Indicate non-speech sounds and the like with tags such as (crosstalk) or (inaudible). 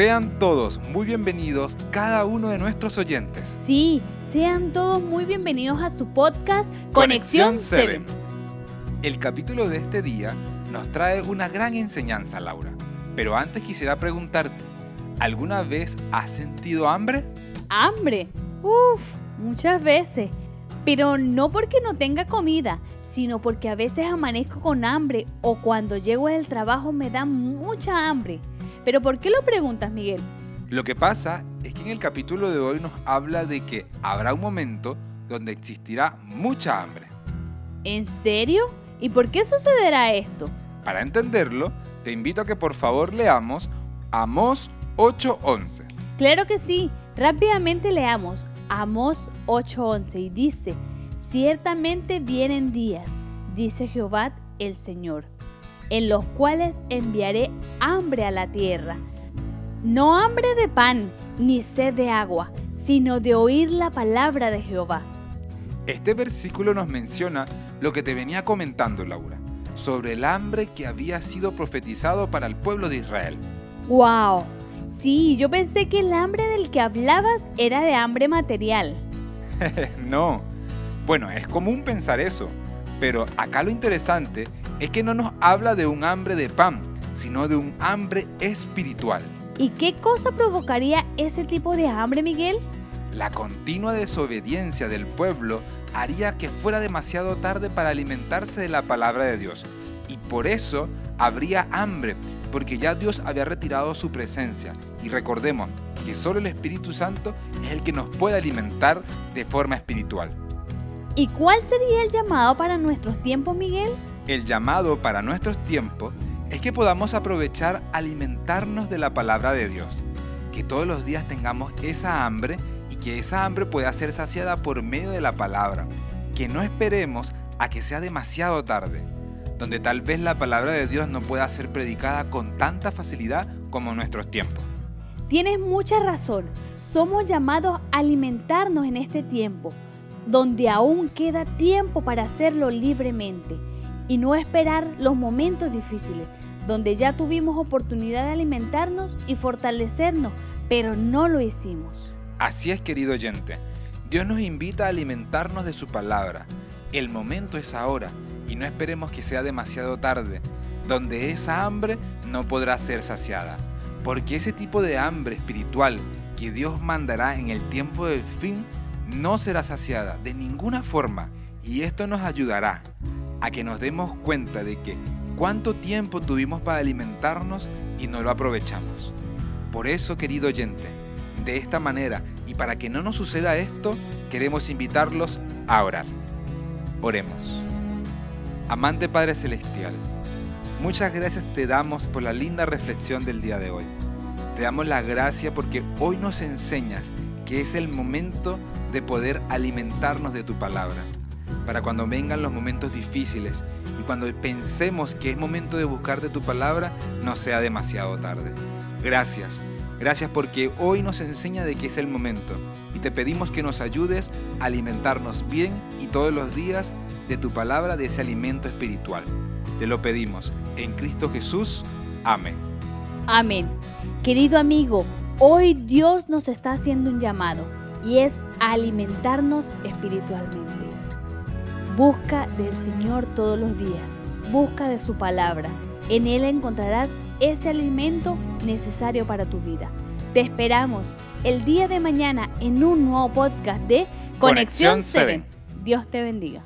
Sean todos muy bienvenidos, cada uno de nuestros oyentes. Sí, sean todos muy bienvenidos a su podcast Conexión 7. El capítulo de este día nos trae una gran enseñanza, Laura. Pero antes quisiera preguntarte, ¿alguna vez has sentido hambre? ¿Hambre? Uf, muchas veces. Pero no porque no tenga comida, sino porque a veces amanezco con hambre o cuando llego del trabajo me da mucha hambre. Pero ¿por qué lo preguntas, Miguel? Lo que pasa es que en el capítulo de hoy nos habla de que habrá un momento donde existirá mucha hambre. ¿En serio? ¿Y por qué sucederá esto? Para entenderlo, te invito a que por favor leamos Amós 8:11. Claro que sí, rápidamente leamos Amós 8:11 y dice, ciertamente vienen días, dice Jehová el Señor en los cuales enviaré hambre a la tierra. No hambre de pan, ni sed de agua, sino de oír la palabra de Jehová. Este versículo nos menciona lo que te venía comentando, Laura, sobre el hambre que había sido profetizado para el pueblo de Israel. ¡Wow! Sí, yo pensé que el hambre del que hablabas era de hambre material. (laughs) no. Bueno, es común pensar eso, pero acá lo interesante es que no nos habla de un hambre de pan, sino de un hambre espiritual. ¿Y qué cosa provocaría ese tipo de hambre, Miguel? La continua desobediencia del pueblo haría que fuera demasiado tarde para alimentarse de la palabra de Dios. Y por eso habría hambre, porque ya Dios había retirado su presencia. Y recordemos que solo el Espíritu Santo es el que nos puede alimentar de forma espiritual. ¿Y cuál sería el llamado para nuestros tiempos, Miguel? El llamado para nuestros tiempos es que podamos aprovechar alimentarnos de la palabra de Dios, que todos los días tengamos esa hambre y que esa hambre pueda ser saciada por medio de la palabra, que no esperemos a que sea demasiado tarde, donde tal vez la palabra de Dios no pueda ser predicada con tanta facilidad como en nuestros tiempos. Tienes mucha razón, somos llamados a alimentarnos en este tiempo, donde aún queda tiempo para hacerlo libremente y no esperar los momentos difíciles, donde ya tuvimos oportunidad de alimentarnos y fortalecernos, pero no lo hicimos. Así es, querido oyente. Dios nos invita a alimentarnos de su palabra. El momento es ahora y no esperemos que sea demasiado tarde, donde esa hambre no podrá ser saciada. Porque ese tipo de hambre espiritual que Dios mandará en el tiempo del fin no será saciada de ninguna forma y esto nos ayudará a que nos demos cuenta de que cuánto tiempo tuvimos para alimentarnos y no lo aprovechamos. Por eso, querido oyente, de esta manera y para que no nos suceda esto, queremos invitarlos a orar. Oremos. Amante Padre Celestial, muchas gracias te damos por la linda reflexión del día de hoy. Te damos la gracia porque hoy nos enseñas que es el momento de poder alimentarnos de tu palabra para cuando vengan los momentos difíciles y cuando pensemos que es momento de buscar de tu palabra, no sea demasiado tarde. Gracias, gracias porque hoy nos enseña de que es el momento y te pedimos que nos ayudes a alimentarnos bien y todos los días de tu palabra, de ese alimento espiritual. Te lo pedimos en Cristo Jesús. Amén. Amén. Querido amigo, hoy Dios nos está haciendo un llamado y es alimentarnos espiritualmente. Busca del Señor todos los días, busca de su palabra. En Él encontrarás ese alimento necesario para tu vida. Te esperamos el día de mañana en un nuevo podcast de Conexión 7. Dios te bendiga.